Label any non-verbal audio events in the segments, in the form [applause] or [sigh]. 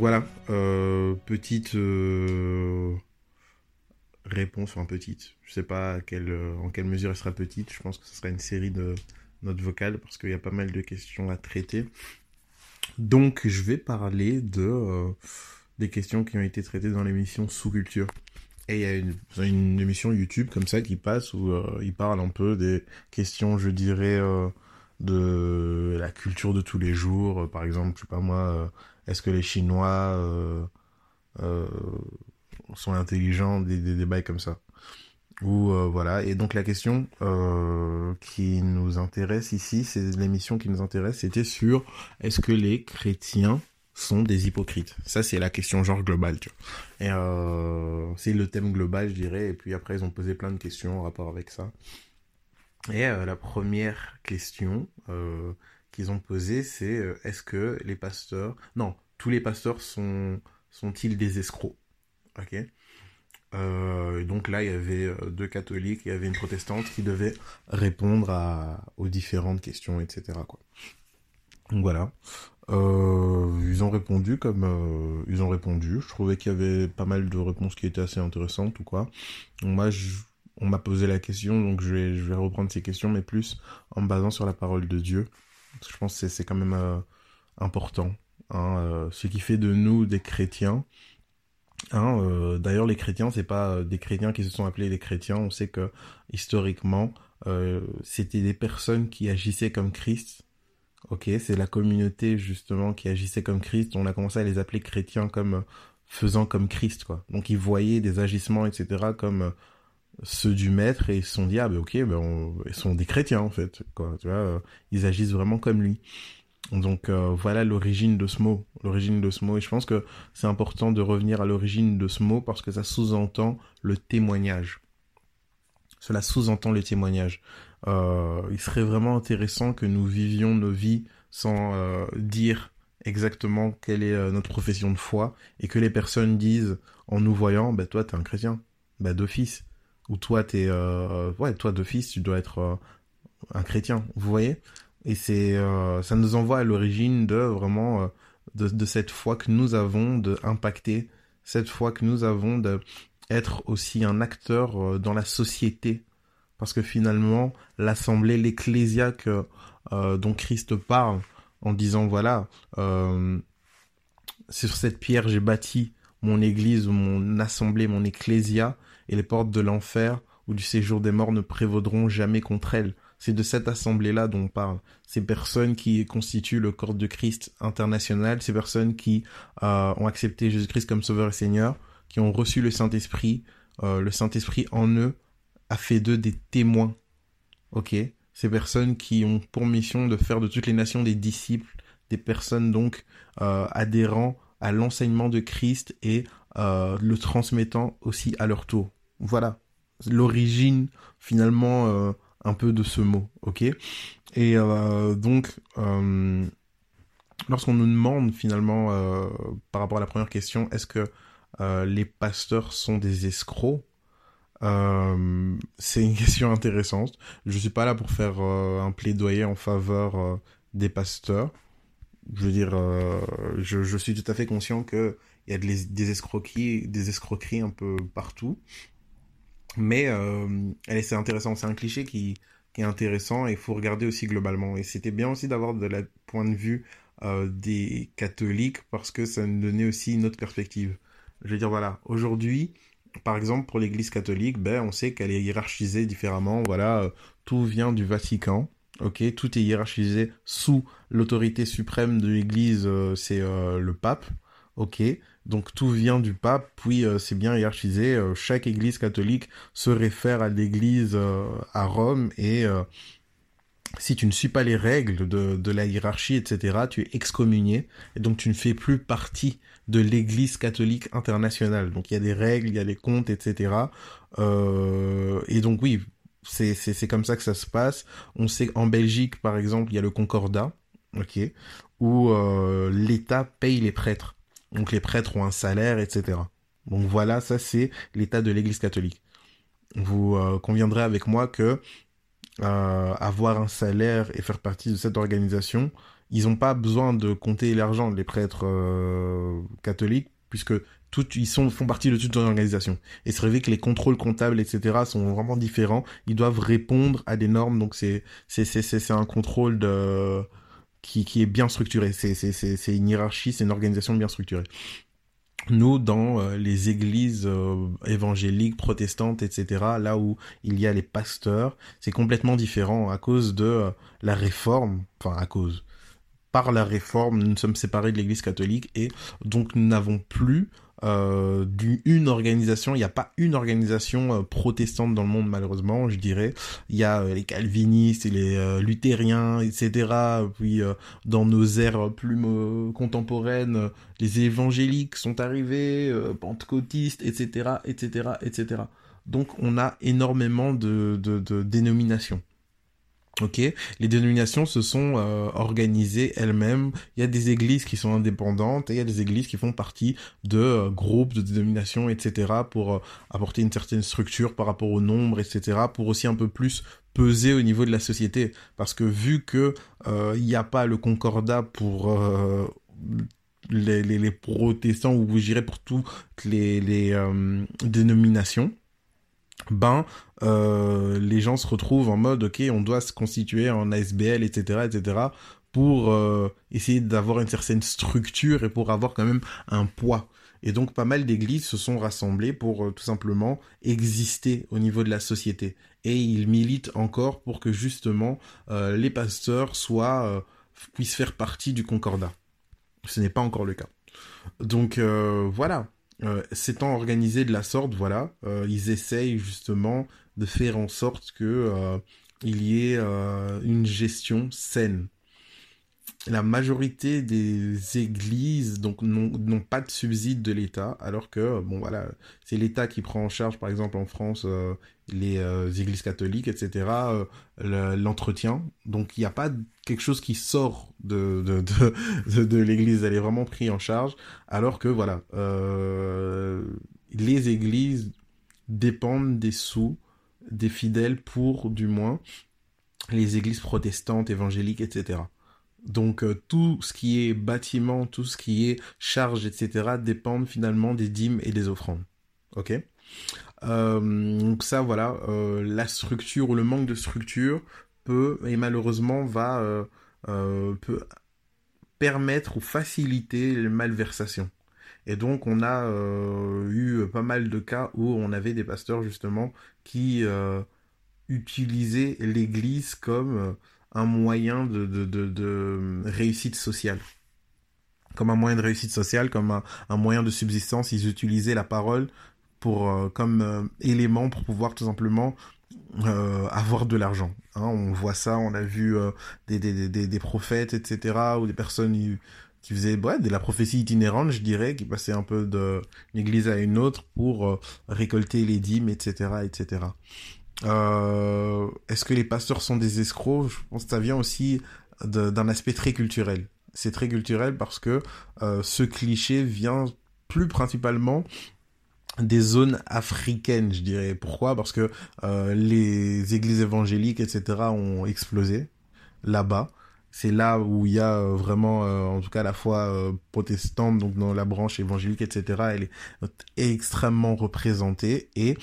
voilà, euh, petite euh, réponse, enfin petite. Je sais pas euh, en quelle mesure elle sera petite. Je pense que ce sera une série de notes vocales parce qu'il y a pas mal de questions à traiter. Donc je vais parler de des questions qui ont été traitées dans l'émission Sous-Culture. Et il y a une, une, émission YouTube comme ça qui passe où il parle un peu des questions, je dirais, de la culture de tous les jours. Par exemple, je sais pas moi, est-ce que les Chinois euh, euh, sont intelligents des, des débats comme ça? Ou euh, voilà. Et donc la question qui nous intéresse ici c'est l'émission qui nous intéresse c'était sur est-ce que les chrétiens sont des hypocrites? Ça c'est la question genre globale tu vois. Et c'est le thème global je dirais. Et puis après ils ont posé plein de questions en rapport avec ça. Et la première question qu'ils ont posée c'est est-ce que les pasteurs non tous les pasteurs sont sont-ils des escrocs Ok? Euh, donc là, il y avait euh, deux catholiques, il y avait une protestante qui devait répondre aux différentes questions, etc. Donc voilà. Euh, ils ont répondu comme ils ont répondu. Je trouvais qu'il y avait pas mal de réponses qui étaient assez intéressantes ou quoi. Donc moi, on m'a posé la question, donc je vais, je vais reprendre ces questions, mais plus en me basant sur la parole de Dieu. Je pense que c'est quand même important Hein, euh, ce qui fait de nous des chrétiens. Hein, euh, D'ailleurs, les chrétiens, c'est pas euh, des chrétiens qui se sont appelés les chrétiens. On sait que historiquement, c'était des personnes qui agissaient comme Christ. Ok, c'est la communauté justement qui agissait comme Christ. On a commencé à les appeler chrétiens comme faisant comme Christ, quoi. Donc ils voyaient des agissements, etc., comme ceux du maître et ils se sont dit ah ben ok, ben ils sont des chrétiens en fait, quoi. Tu vois, ils agissent vraiment comme lui. Donc euh, voilà l'origine de ce mot, l'origine de ce mot. Et je pense que c'est important de revenir à l'origine de ce mot parce que ça sous-entend le témoignage. Cela sous-entend le témoignage. Euh, il serait vraiment intéressant que nous vivions nos vies sans euh, dire exactement quelle est notre profession de foi et que les personnes disent en nous voyant, bah toi t'es un chrétien, bah d'office. Ou toi t'es, ouais toi d'office tu dois être un chrétien. Vous voyez? Et c'est, euh, ça nous envoie à l'origine de vraiment euh, de, de, cette foi que nous avons de impacter, cette foi que nous avons de être aussi un acteur euh, dans la société, parce que finalement l'assemblée, l'ecclésia euh, dont Christ parle en disant voilà, sur cette pierre j'ai bâti mon église ou mon assemblée, mon ecclésia, et les portes de l'enfer ou du séjour des morts ne prévaudront jamais contre elle. C'est de cette assemblée-là dont on parle. Ces personnes qui constituent le corps de Christ international, ces personnes qui euh, ont accepté Jésus-Christ comme Sauveur et Seigneur, qui ont reçu le Saint-Esprit. Euh, le Saint-Esprit en eux a fait d'eux des témoins. Ok? Ces personnes qui ont pour mission de faire de toutes les nations des disciples, des personnes donc euh, adhérant à l'enseignement de Christ et le transmettant aussi à leur tour. Voilà l'origine finalement un peu de ce mot, Et euh, donc, euh, lorsqu'on nous demande finalement, euh, par rapport à la première question, est-ce que les pasteurs sont des escrocs? C'est une [laughs] question intéressante. Je suis pas là pour faire un plaidoyer en faveur des pasteurs. Je veux dire, je, je, suis tout à fait conscient que il y a des escroqueries, des escroqueries un peu partout. Mais euh, c'est intéressant, c'est un cliché qui, est intéressant et il faut regarder aussi globalement. Et c'était bien aussi d'avoir de la point de vue euh, des catholiques parce que ça nous donnait aussi une autre perspective. Je veux dire, voilà, aujourd'hui, par exemple, pour l'Église catholique, ben, on sait qu'elle est hiérarchisée différemment. Voilà, euh, tout vient du Vatican. Ok, tout est hiérarchisé sous l'autorité suprême de l'Église, euh, c'est euh, le pape. Ok, donc tout vient du pape, puis euh, c'est bien hiérarchisé. Chaque église catholique se réfère à l'église à Rome et si tu ne suis pas les règles de, de, la hiérarchie, etc., tu es excommunié et donc tu ne fais plus partie de l'église catholique internationale. Donc il y a des règles, il y a des comptes, etc. et donc oui, c'est comme ça que ça se passe. On sait qu'en Belgique, par exemple, il y a le Concordat, ok, où l'État paye les prêtres. Donc les prêtres ont un salaire, etc. Donc voilà, ça c'est l'état de l'Église catholique. Vous euh, conviendrez avec moi que euh, avoir un salaire et faire partie de cette organisation ils n'ont pas besoin de compter l'argent, les prêtres catholiques, puisque ils sont, font partie de toute une organisation. Et c'est vrai que les contrôles comptables, etc., sont vraiment différents. Ils doivent répondre à des normes, donc c'est, un contrôle de, qui, est bien structuré. C'est, une hiérarchie, c'est une organisation bien structurée. Nous, dans euh, les églises euh, évangéliques, protestantes, etc., là où il y a les pasteurs, c'est complètement différent à cause de euh, la réforme, enfin à cause, par la réforme, nous sommes séparés de l'église catholique et donc nous n'avons plus euh, d'une organisation. Il n'y a pas une organisation euh, protestante dans le monde, malheureusement, je dirais. Il y a euh, les calvinistes et les euh, luthériens, etc. Puis dans nos ères plus contemporaines, les évangéliques sont arrivés, pentecôtistes, etc., etc., etc. Donc on a énormément de, de, de dénominations. Ok, les dénominations se sont euh, organisées elles-mêmes. Il y a des églises qui sont indépendantes et il y a des églises qui font partie de euh, groupes de dénominations, etc. pour euh, apporter une certaine structure par rapport au nombre, etc. Pour aussi un peu plus peser au niveau de la société. Parce que vu que il n'y a pas le concordat pour les, les, les, protestants ou je dirais pour toutes les, les dénominations, ben euh, les gens se retrouvent en mode ok on doit se constituer en ASBL etc etc pour euh, essayer d'avoir une certaine structure et pour avoir quand même un poids. Et donc pas mal d'églises se sont rassemblées pour euh, tout simplement exister au niveau de la société. Et ils militent encore pour que justement les pasteurs soient puissent faire partie du concordat. Ce n'est pas encore le cas. Donc voilà. euh, s'étant organisé de la sorte, voilà, euh, ils essayent justement de faire en sorte que euh, il y ait une gestion saine la majorité des églises n'ont pas de subside de l'État, alors que bon voilà, c'est l'État qui prend en charge, par exemple en France, euh, les euh, églises catholiques, etc. Euh, l'entretien. Donc il n'y a pas quelque chose qui sort de, l'Église, elle est vraiment prise en charge, alors que voilà, les églises dépendent des sous des fidèles pour du moins les églises protestantes, évangéliques, etc. Donc euh, tout ce qui est bâtiment, tout ce qui est charge, etc. dépendent finalement des dîmes et des offrandes. Ok? Euh, Donc ça, voilà, euh, la structure ou le manque de structure peut et malheureusement va peut permettre ou faciliter les malversations. Et donc on a eu pas mal de cas où on avait des pasteurs justement qui utilisaient l'Église comme un moyen de, de, de, réussite sociale. Comme un moyen de réussite sociale, comme un, un moyen de subsistance, ils utilisaient la parole pour euh, comme euh, élément pour pouvoir tout simplement euh, avoir de l'argent. Hein, on voit ça, on a vu euh, des, des, des, prophètes, etc., ou des personnes qui faisaient bref, de la prophétie itinérante, je dirais, qui passaient un peu d'une église à une autre pour récolter les dîmes, etc., etc. Euh, est-ce que les pasteurs sont des escrocs? Je pense que ça vient aussi d'un aspect très culturel. C'est très culturel parce que euh, ce cliché vient plus principalement des zones africaines, je dirais. Pourquoi? Parce que euh, les églises évangéliques, etc., ont explosé là-bas. C'est là où il y a euh, vraiment, en tout cas la foi protestante, donc dans la branche évangélique, etc., elle est extrêmement représentée. Et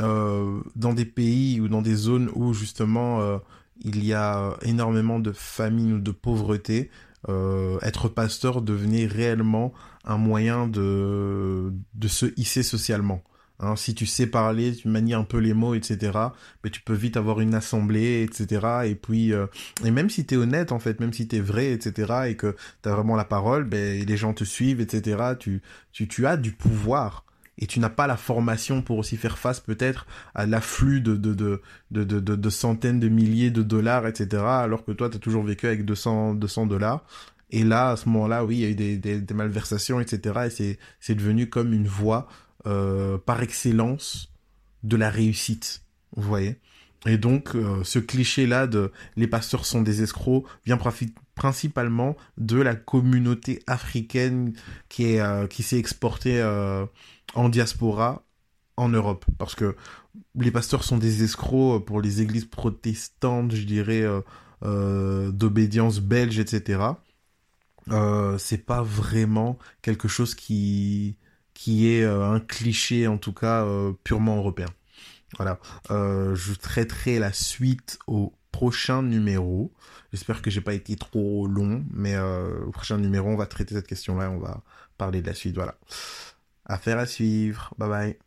euh, dans des pays ou dans des zones où justement euh, il y a énormément de famine ou de pauvreté, euh, être pasteur devenait réellement un moyen de, de se hisser socialement. Hein, si tu sais parler, tu manies un peu les mots, etc., mais tu peux vite avoir une assemblée, etc. Et puis, et même si tu es honnête, en fait, même si tu es vrai, etc., et que tu as vraiment la parole, ben, les gens te suivent, etc., tu, tu, tu as du pouvoir et tu n'as pas la formation pour aussi faire face peut-être à l'afflux de de, de, de, de, centaines de milliers de dollars, etc. Alors que toi, tu as toujours vécu avec 200, 200 dollars. Et là, à ce moment-là, oui, il y a eu des, des, des malversations, etc. Et c'est, c'est devenu comme une voie euh, par excellence de la réussite. Vous voyez et donc, euh, ce cliché-là de les pasteurs sont des escrocs vient principalement de la communauté africaine qui est euh, qui s'est exportée euh, en diaspora en Europe parce que les pasteurs sont des escrocs pour les églises protestantes je dirais euh, d'obédience belge etc euh, c'est pas vraiment quelque chose qui qui est euh, un cliché en tout cas euh, purement européen. Voilà, je traiterai la suite au prochain numéro. J'espère que j'ai pas été trop long, mais au prochain numéro, on va traiter cette question-là, on va parler de la suite. Voilà. Affaire à suivre. Bye bye.